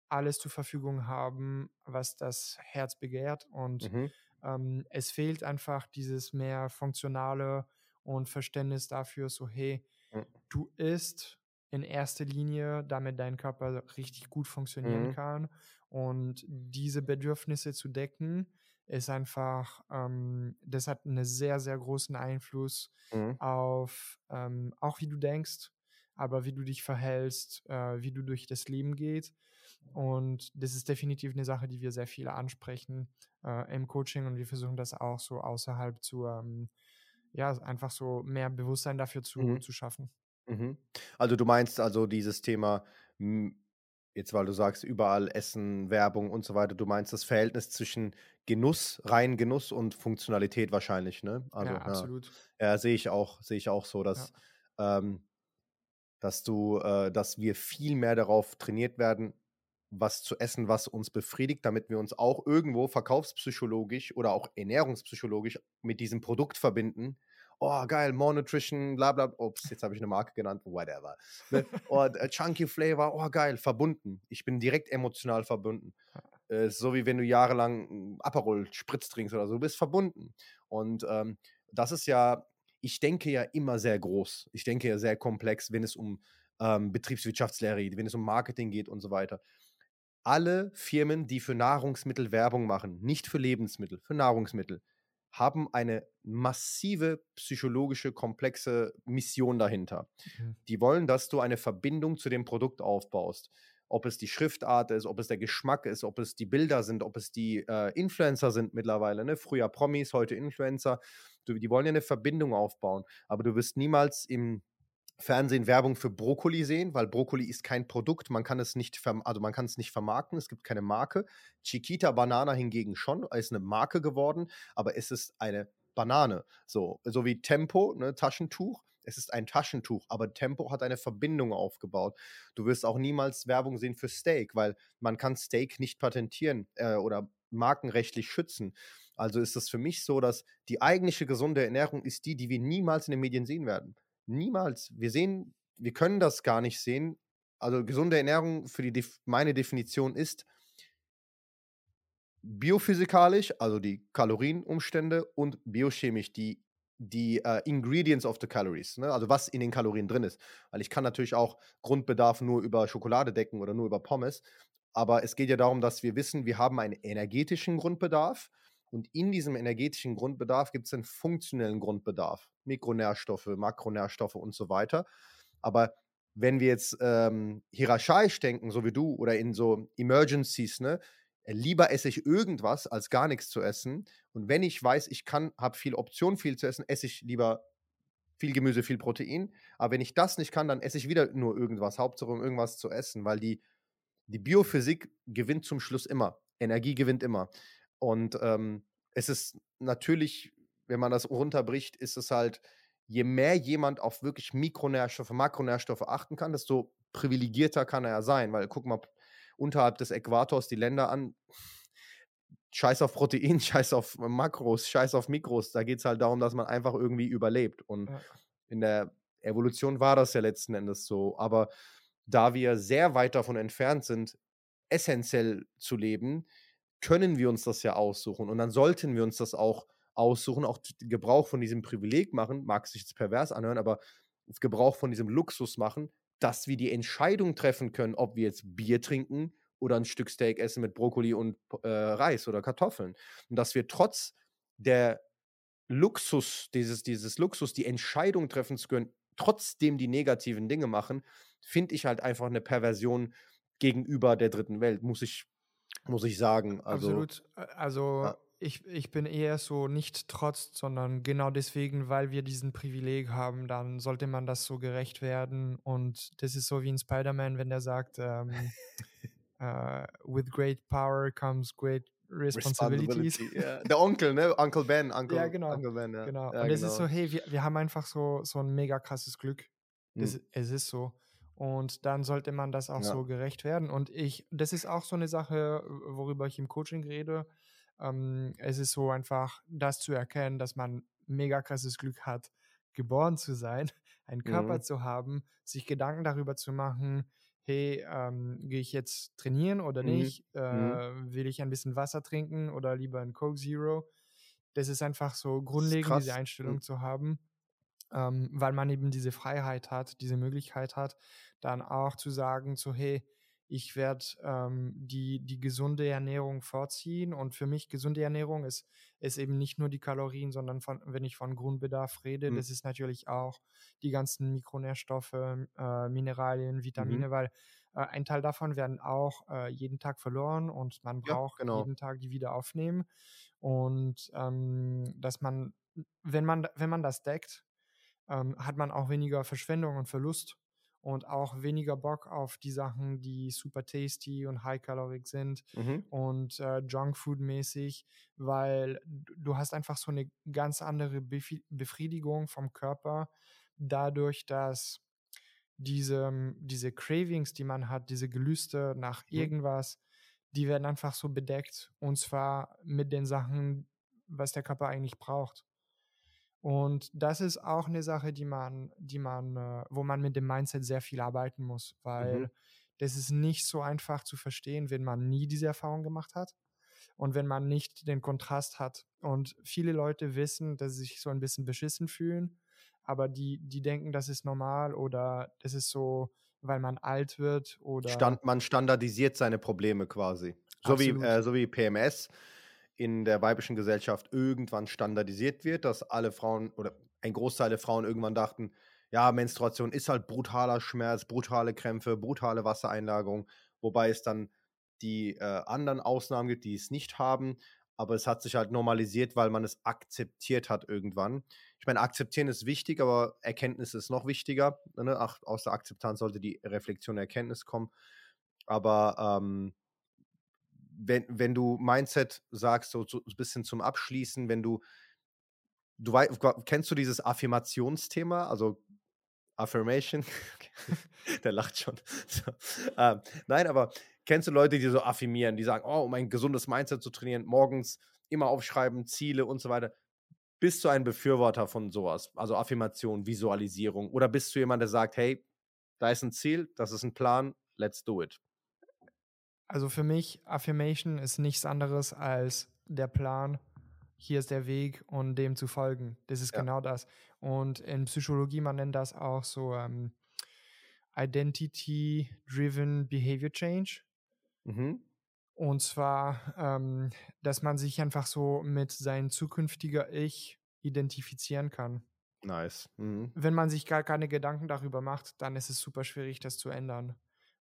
alles zur Verfügung haben, was das Herz begehrt und, Mhm. ähm, es fehlt einfach dieses mehr Funktionale und Verständnis dafür, so: „Hey, Mhm. du isst in erster Linie, damit dein Körper richtig gut funktionieren Mhm. kann.“ Und diese Bedürfnisse zu decken, ist einfach ähm, das hat 'ne sehr, sehr großen Einfluss Mhm. auf, ähm auch wie du denkst, aber wie du dich verhältst, äh, wie du durch das Leben geht. Und das ist definitiv 'ne Sache, die wir sehr viel ansprechen, äh, im Coaching und wir versuchen das auch so außerhalb zu, ähm ja, einfach so mehr Bewusstsein dafür zu Mhm. zu schaffen. Mhm. Also, du meinst also dieses Thema, hm, jetzt weil du sagst, überall Essen, Werbung und so weiter, du meinst das Verhältnis zwischen Genuss, reinen Genuss und Funktionalität wahrscheinlich, ne? Ja, Also, ja. absolut. Ja, sehe ich auch sehe ich auch so, Ja. dass, ähm dass du äh, dass wir viel mehr darauf trainiert werden, was zu essen, was uns befriedigt, damit wir uns auch irgendwo verkaufspsychologisch oder auch ernährungspsychologisch mit diesem Produkt verbinden. „Oh, geil, More Nutrition, bla bla“ ups, jetzt habe ich 'ne Marke genannt, whatever, ne? „Oh, äh, Chunky Flavor, oh geil“, verbunden. Ich bin direkt emotional verbunden. Äh, so wie wenn du jahrelang 'n Aperol Spritz trinkst oder so, du bist verbunden. Und, ähm, das ist ja ich denke ja immer sehr groß. Ich denke ja sehr komplex, wenn es um, ähm, Betriebswirtschaftslehre geht, wenn es um Marketing geht und so weiter. Alle Firmen, die für Nahrungsmittel Werbung machen, nicht für Lebensmittel, für Nahrungsmittel, haben eine massive psychologische, komplexe Mission dahinter. Mhm. Die wollen, dass du eine Verbindung zu dem Produkt aufbaust. Ob es die Schriftart ist, ob es der Geschmack ist, ob es die Bilder sind, ob es die, äh, Influencer sind mittlerweile, ne? Früher Promis, heute Influencer. Du die wollen ja 'ne Verbindung aufbauen, aber du wirst niemals im Fernsehen Werbung für Brokkoli sehen, weil Brokkoli ist kein Produkt. Man kann es nicht also, man kann's nicht vermarkten. Es gibt keine Marke. Chiquita Banana hingegen schon, ist 'ne Marke geworden, aber es ist eine Banane. So so wie Tempo, ne, Taschentuch. Es ist ein Taschentuch, aber Tempo hat eine Verbindung aufgebaut. Du wirst auch niemals Werbung sehen für Steak, weil man kann Steak nicht patentieren, äh, oder markenrechtlich schützen. Also, ist es für mich so, dass die eigentliche gesunde Ernährung ist die, die wir niemals in den Medien sehen werden. Niemals. Wir sehen wir können das gar nicht sehen. Also, gesunde Ernährung für die meine Definition ist biophysikalisch, also die Kalorienumstände und biochemisch, die die, äh, Ingredients of the Calories, ne, also was in den Kalorien drin ist. Weil ich kann natürlich auch Grundbedarf nur über Schokolade decken oder nur über Pommes, aber es geht ja darum, dass wir wissen, wir haben einen energetischen Grundbedarf und in diesem energetischen Grundbedarf gibt's 'n funktionellen Grundbedarf, Mikronährstoffe, Makronährstoffe und so weiter. Aber wenn wir jetzt, ähm, hierarchaisch denken, so wie du oder in so Emergencies, ne, lieber esse ich irgendwas, als gar nix zu essen. Und wenn ich weiß, ich kann habe viel Option, viel zu essen, esse ich lieber viel Gemüse, viel Protein. Aber wenn ich das nicht kann, dann esse ich wieder nur irgendwas, Hauptsache um irgendwas zu essen, weil die die Biophysik gewinnt zum Schluss immer. Energie gewinnt immer. Und, ähm, es ist natürlich, wenn man das runterbricht, ist es halt, je mehr jemand auf wirklich Mikronährstoffe, Makronährstoffe achten kann, desto privilegierter kann er ja sein, weil guck mal unterhalb des Äquators die Länder an. Scheiß auf Protein, <laughs> scheiß auf Makros, scheiß auf Mikros. Da geht's halt darum, dass man einfach irgendwie überlebt. Und Ja. in der Evolution war das ja letzten Endes so. Aber da wir sehr weit davon entfernt sind, essenziell zu leben, können wir uns das ja aussuchen. Und dann sollten wir uns das auch aussuchen, auch Gebrauch von diesem Privileg machen, mag sich jetzt pervers anhören, aber Gebrauch von diesem Luxus machen, dass wir die Entscheidung treffen können, ob wir jetzt Bier trinken oder 'n Stück Steak essen mit Brokkoli und äh, Reis oder Kartoffeln. Und dass wir trotz der Luxus dieses dieses Luxus, die Entscheidung treffen zu können, trotzdem die negativen Dinge machen, finde ich halt einfach 'ne Perversion gegenüber der Dritten Welt, muss ich muss ich sagen. Also Absolut. Also, ja. ich ich bin eher so nicht trotz, sondern genau deswegen, weil wir diesen Privileg haben, dann sollte man das so gerecht werden. Und das ist so wie in Spider-Man, wenn der sagt, ähm, <laughs> äh: „With great power comes great responsibilities.“ Responsibility, ja. Der Onkel, ne? Uncle Ben, Ja, Uncle genau, Uncle Ben, ja. genau. Ja, Und es ist genau. so: „Hey, wir wir haben einfach so so 'n mega krasses Glück.“ Mhm. Das es ist so. Und dann sollte man das auch Ja. so gerecht werden. Und ich das ist auch so 'ne Sache, worüber ich im Coaching rede. Ähm, es ist so einfach, das zu erkennen, dass man mega krasses Glück hat, geboren zu sein, <laughs> einen Körper Mhm. zu haben, sich Gedanken darüber zu machen, hey, ähm, gehe ich jetzt trainieren oder Mhm. nicht? Äh, Mhm. will ich ein bisschen Wasser trinken oder lieber ein Coke Zero? Das ist einfach so grundlegend, diese. Einstellung zu haben, ähm, weil man eben diese Freiheit hat, diese Möglichkeit hat, dann auch zu sagen, so, hey, ich werde ähm, die, die gesunde Ernährung vorziehen. Und für mich gesunde Ernährung ist, ist eben nicht nur die Kalorien, sondern von, wenn ich von Grundbedarf rede, Mhm. das ist natürlich auch die ganzen Mikronährstoffe, äh, Mineralien, Mhm. Vitamine, weil äh, ein Teil davon werden auch äh, jeden Tag verloren und man Ja, braucht genau. jeden Tag die wieder aufnehmen. Und ähm, dass man, wenn man, wenn man das deckt, ähm, hat man auch weniger Verschwendung und Verlust und auch weniger Bock auf die Sachen, die super tasty und high caloric sind Mhm. und äh, Junkfood mäßig, weil du hast einfach so eine ganz andere Befi- Befriedigung vom Körper dadurch, dass diese, diese Cravings, die man hat, diese Gelüste nach Mhm. irgendwas, die werden einfach so bedeckt und zwar mit den Sachen, was der Körper eigentlich braucht. Und das ist auch eine Sache, die man, die man, äh, wo man mit dem Mindset sehr viel arbeiten muss, Mhm. weil das ist nicht so einfach zu verstehen, wenn man nie diese Erfahrung gemacht hat und wenn man nicht den Kontrast hat. Und viele Leute wissen, dass sie sich so ein bisschen beschissen fühlen, aber die, die denken, das ist normal oder das ist so, weil man alt wird oder Stand man standardisiert seine Probleme quasi. So wie äh, so wie PMS in der weiblichen Gesellschaft irgendwann standardisiert wird, dass alle Frauen oder ein Großteil der Frauen irgendwann dachten: „Ja, Menstruation ist halt brutaler Schmerz, brutale Krämpfe, brutale Wassereinlagerung“, wobei es dann die, äh, anderen Ausnahmen gibt, die es nicht haben. Aber es hat sich halt normalisiert, weil man es akzeptiert hat irgendwann. Ich meine, akzeptieren ist wichtig, aber Erkenntnis ist noch wichtiger, ne? Aus der Akzeptanz sollte die Reflexion, Erkenntnis kommen. Aber, ähm, wenn wenn du Mindset sagst, so so 'n bisschen zum Abschließen, wenn du du wei kennst du dieses Affirmationsthema? Also, Affirmation? <laughs> <laughs> Der lacht schon. So, ähm, nein, aber kennst du Leute, die so affirmieren, die sagen: „Oh, um ein gesundes Mindset zu trainieren, morgens immer aufschreiben, Ziele und so weiter.“ Bist du ein Befürworter von sowas? Also, Affirmation, Visualisierung oder bist du jemand, der sagt: „Hey, da ist ein Ziel, das ist ein Plan, let's do it?“ Also für mich, Affirmation ist nichts anderes als der Plan, hier ist der Weg und dem zu folgen. Das ist Ja. genau das. Und in Psychologie, man nennt das auch so ähm, Identity-Driven Behavior Change. Mhm. Und zwar, ähm, dass man sich einfach so mit sein zukünftiger Ich identifizieren kann. Nice. Mhm. Wenn man sich gar keine Gedanken darüber macht, dann ist es super schwierig, das zu ändern.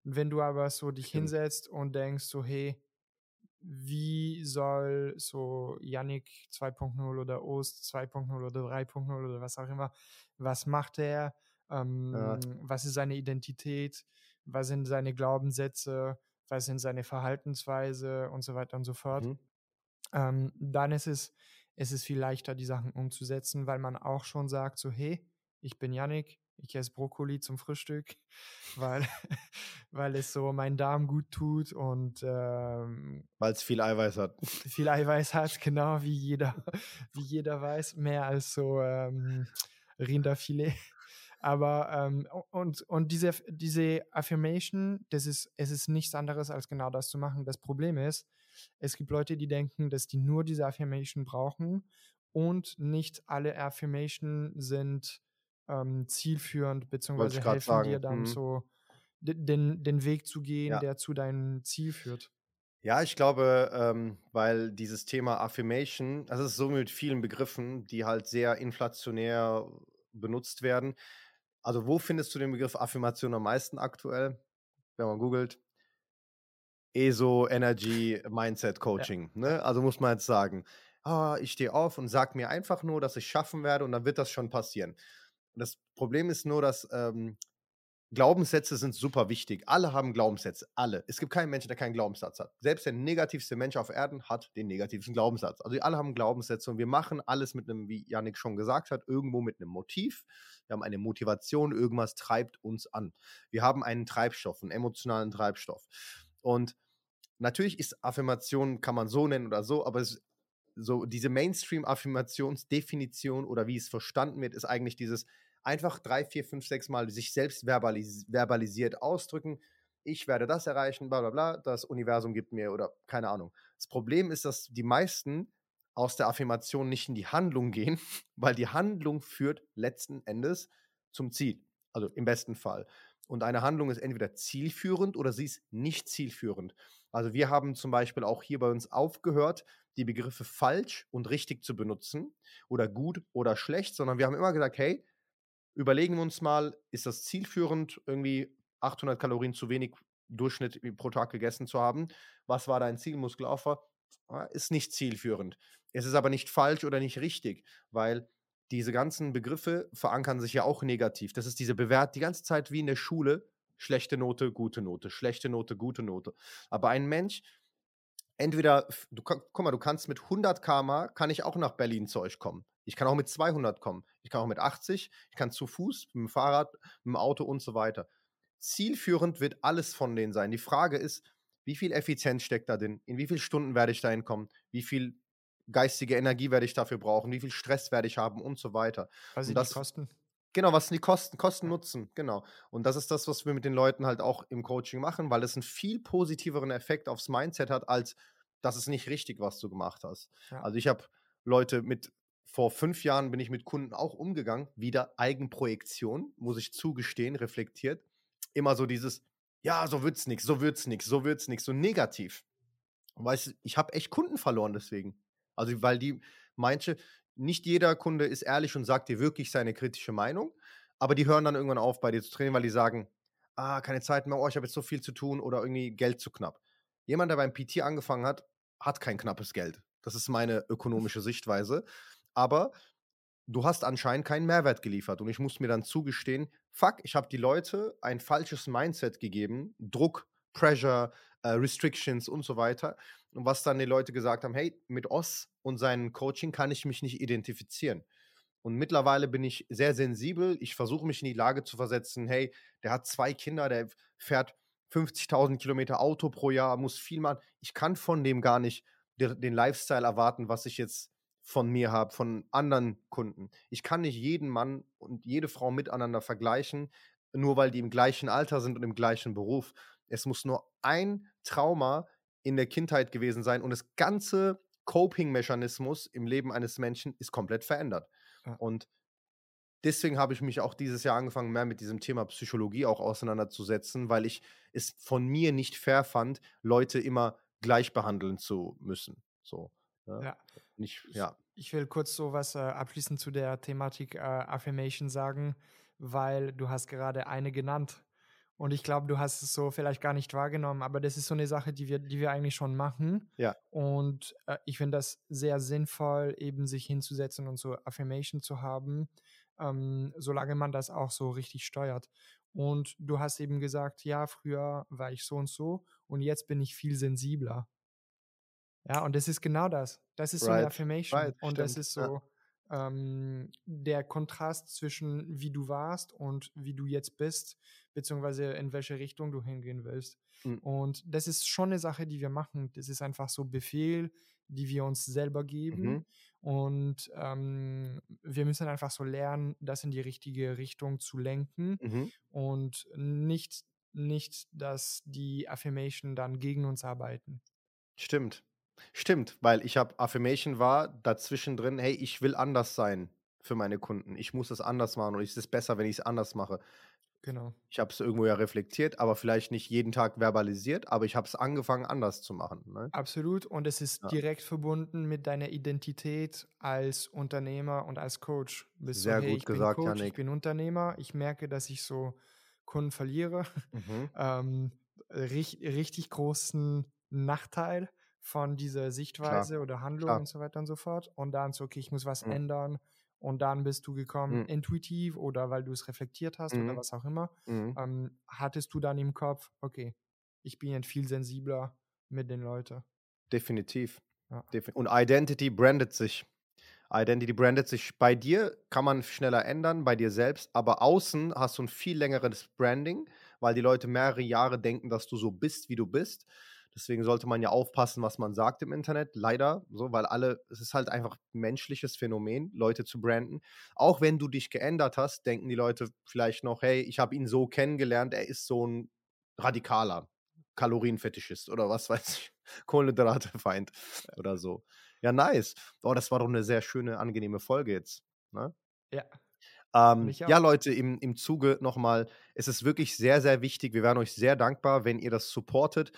Wenn du aber so dich Stimmt. hinsetzt und denkst so, hey, wie soll so Yannick 2.0 oder Ost 2.0 oder 3.0 oder was auch immer, was macht er, Ja. ähm, was ist seine Identität, was sind seine Glaubenssätze, was sind seine Verhaltensweise und so weiter und so fort, Mhm. ähm, dann ist es, es ist viel leichter, die Sachen umzusetzen, weil man auch schon sagt, so, hey, ich bin Yannick, ich esse Brokkoli zum Frühstück, <laughs> weil, weil es so meinen Darm gut tut und ähm, Weil's viel Eiweiß hat. viel Eiweiß hat, <laughs> genau wie jeder, wie jeder weiß, mehr als so ähm, Rinderfilet. Aber ähm, und, und diese, diese Affirmation, das ist, es ist nichts anderes als genau das zu machen. Das Problem ist, es gibt Leute, die denken, dass die nur diese Affirmation brauchen und nicht alle Affirmation sind ähm, zielführend, beziehungsweise helfen dir sagen. dann Mhm. so de- den, den Weg zu gehen, Ja. der zu deinem Ziel führt. Ja, ich glaube, ähm, weil dieses Thema Affirmation das ist so mit vielen Begriffen, die halt sehr inflationär benutzt werden. Also, wo findest du den Begriff Affirmation am meisten aktuell, wenn man googelt? ESO, Energy, Mindset <laughs> Coaching, ja. ne? Also, muss man jetzt sagen: „Ah, ich stehe auf und sage mir einfach nur, dass ich schaffen werde und dann wird das schon passieren.“ Und das Problem ist nur, dass, ähm, Glaubenssätze sind super wichtig. Alle haben Glaubenssätze, alle. Es gibt keinen Menschen, der keinen Glaubenssatz hat. Selbst der negativste Mensch auf Erden hat den negativsten Glaubenssatz. Also, alle haben Glaubenssätze und wir machen alles mit einem, wie Yannick schon gesagt hat, irgendwo mit einem Motiv. Wir haben eine Motivation, irgendwas treibt uns an. Wir haben einen Treibstoff, einen emotionalen Treibstoff. Und natürlich ist Affirmation, kann man so nennen oder so, aber es, so diese Mainstream-Affirmationsdefinition oder wie es verstanden wird, ist eigentlich dieses einfach drei, vier, fünf, sechs Mal sich selbst verbalis verbalisiert ausdrücken. Ich werde das erreichen, bla bla bla, das Universum gibt mir oder keine Ahnung. Das Problem ist, dass die meisten aus der Affirmation nicht in die Handlung gehen, <laughs> weil die Handlung führt letzten Endes zum Ziel. Also im besten Fall. Und eine Handlung ist entweder zielführend oder sie ist nicht zielführend. Also wir haben zum Beispiel auch hier bei uns aufgehört, die Begriffe falsch und richtig zu benutzen oder gut oder schlecht, sondern wir haben immer gesagt, hey, überlegen wir uns mal, ist das zielführend, irgendwie 800 Kalorien zu wenig Durchschnitt pro Tag gegessen zu haben? Was war dein Ziel, Muskelaufbau? Ah, ist nicht zielführend. Es ist aber nicht falsch oder nicht richtig, weil diese ganzen Begriffe verankern sich ja auch negativ. Das ist diese Bewert die ganze Zeit wie in der Schule, schlechte Note, gute Note, schlechte Note, gute Note. Aber ein Mensch, entweder, du, guck mal, du kannst mit 100 km, kann ich auch nach Berlin zu euch kommen. Ich kann auch mit 200 kommen. Ich kann auch mit 80, ich kann zu Fuß, mit dem Fahrrad, mit dem Auto und so weiter. Zielführend wird alles von denen sein. Die Frage ist, wie viel Effizienz steckt da drin? In wie viele Stunden werde ich da hinkommen? Wie viel geistige Energie werde ich dafür brauchen? Wie viel Stress werde ich haben und so weiter? Was sind die Kosten? Genau, was sind die Kosten? Kosten Nutzen, genau. Und das ist das, was wir mit den Leuten halt auch im Coaching machen, weil es einen viel positiveren Effekt aufs Mindset hat, als das ist nicht richtig, was du gemacht hast. Ja. Also ich habe Leute mit vor fünf Jahren bin ich mit Kunden auch umgegangen, wieder Eigenprojektion, muss ich zugestehen, reflektiert. Immer so dieses, ja, so wird's nichts, so wird's nichts, so wird's nichts, so negativ. Und weißt du, ich habe echt Kunden verloren deswegen. Also, weil die manche, nicht jeder Kunde ist ehrlich und sagt dir wirklich seine kritische Meinung, aber die hören dann irgendwann auf, bei dir zu trainieren, weil die sagen, ah, keine Zeit mehr, oh, ich habe jetzt so viel zu tun oder irgendwie Geld zu knapp. Jemand, der beim PT angefangen hat, hat kein knappes Geld. Das ist meine <laughs> ökonomische Sichtweise. Aber du hast anscheinend keinen Mehrwert geliefert. Und ich muss mir dann zugestehen, fuck, ich habe die Leute ein falsches Mindset gegeben, Druck, Pressure, äh, Restrictions und so weiter. Und was dann die Leute gesagt haben, hey, mit Oss und seinem Coaching kann ich mich nicht identifizieren. Und mittlerweile bin ich sehr sensibel. Ich versuche mich in die Lage zu versetzen, hey, der hat zwei Kinder, der fährt 50.000 Kilometer Auto pro Jahr, muss viel machen. Ich kann von dem gar nicht den Lifestyle erwarten, was ich jetzt von mir habe, von anderen Kunden. Ich kann nicht jeden Mann und jede Frau miteinander vergleichen, nur weil die im gleichen Alter sind und im gleichen Beruf. Es muss nur ein Trauma in der Kindheit gewesen sein und das ganze Coping-Mechanismus im Leben eines Menschen ist komplett verändert. Ja. Und deswegen habe ich mich auch dieses Jahr angefangen, mehr mit diesem Thema Psychologie auch auseinanderzusetzen, weil ich es von mir nicht fair fand, Leute immer gleich behandeln zu müssen. So. Ja. ja. Nicht, ja. Ich will kurz so was äh, abschließend zu der Thematik äh, Affirmation sagen, weil du hast gerade eine genannt und ich glaube, du hast es so vielleicht gar nicht wahrgenommen, aber das ist so eine Sache, die wir, die wir eigentlich schon machen. Ja. Und äh, ich finde das sehr sinnvoll, eben sich hinzusetzen und so Affirmation zu haben, ähm, solange man das auch so richtig steuert. Und du hast eben gesagt, ja, früher war ich so und so und jetzt bin ich viel sensibler. Ja, und das ist genau das. Das ist right. so eine Affirmation. Right. Und Stimmt. das ist so, ja ähm, der Kontrast zwischen wie du warst und wie du jetzt bist, beziehungsweise in welche Richtung du hingehen willst. Mhm. Und das ist schon eine Sache, die wir machen. Das ist einfach so Befehl, die wir uns selber geben. Mhm. Und ähm, wir müssen einfach so lernen, das in die richtige Richtung zu lenken mhm. und nicht, nicht, dass die Affirmation dann gegen uns arbeiten. Stimmt. Stimmt, weil ich habe Affirmation war dazwischen drin, hey, ich will anders sein für meine Kunden. Ich muss es anders machen und es ist besser, wenn ich es anders mache. Genau. Ich habe es irgendwo ja reflektiert, aber vielleicht nicht jeden Tag verbalisiert, aber ich habe es angefangen anders zu machen. Ne? Absolut und es ist ja. direkt verbunden mit deiner Identität als Unternehmer und als Coach. Bist Sehr so, hey, gut ich gesagt, bin Coach, Janik. Ich bin Unternehmer, ich merke, dass ich so Kunden verliere. Mhm. <laughs> ähm, richtig, richtig großen Nachteil von dieser Sichtweise Klar. oder Handlung Klar. und so weiter und so fort. Und dann so, okay, ich muss was mhm. ändern. Und dann bist du gekommen, mhm. intuitiv oder weil du es reflektiert hast mhm. oder was auch immer. Mhm. Ähm, hattest du dann im Kopf, okay, ich bin jetzt viel sensibler mit den Leuten. Definitiv. Ja. Und Identity brandet sich. Identity brandet sich. Bei dir kann man schneller ändern, bei dir selbst, aber außen hast du ein viel längeres Branding, weil die Leute mehrere Jahre denken, dass du so bist, wie du bist. Deswegen sollte man ja aufpassen, was man sagt im Internet. Leider, so, weil alle, es ist halt einfach ein menschliches Phänomen, Leute zu branden. Auch wenn du dich geändert hast, denken die Leute vielleicht noch, hey, ich habe ihn so kennengelernt, er ist so ein Radikaler, Kalorienfetischist oder was <laughs> weiß ich, Kohlenhydratefeind oder so. Ja, nice. Oh, das war doch eine sehr schöne, angenehme Folge jetzt. Ne? Ja. Ähm, ja, Leute, im, im Zuge nochmal, es ist wirklich sehr, sehr wichtig. Wir wären euch sehr dankbar, wenn ihr das supportet.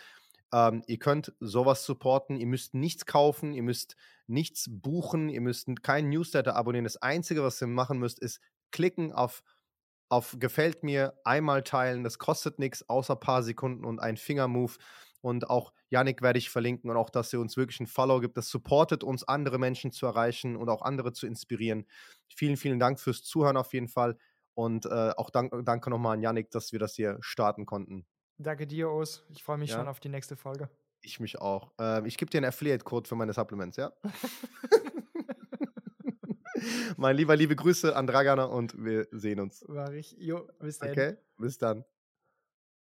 Ähm, ihr könnt sowas supporten. Ihr müsst nichts kaufen, ihr müsst nichts buchen, ihr müsst keinen Newsletter abonnieren. Das Einzige, was ihr machen müsst, ist klicken auf, auf Gefällt mir, einmal teilen. Das kostet nichts, außer ein paar Sekunden und ein Fingermove. Und auch Yannick werde ich verlinken und auch, dass ihr uns wirklich ein Follow gibt. Das supportet uns, andere Menschen zu erreichen und auch andere zu inspirieren. Vielen, vielen Dank fürs Zuhören auf jeden Fall. Und äh, auch dank, danke nochmal an Yannick, dass wir das hier starten konnten. Danke dir, Os. Ich freue mich ja. schon auf die nächste Folge. Ich mich auch. Äh, ich gebe dir einen Affiliate-Code für meine Supplements, ja? <laughs> mein lieber, liebe Grüße an Dragana und wir sehen uns. War ich. Jo, bis dann. Okay, bis dann.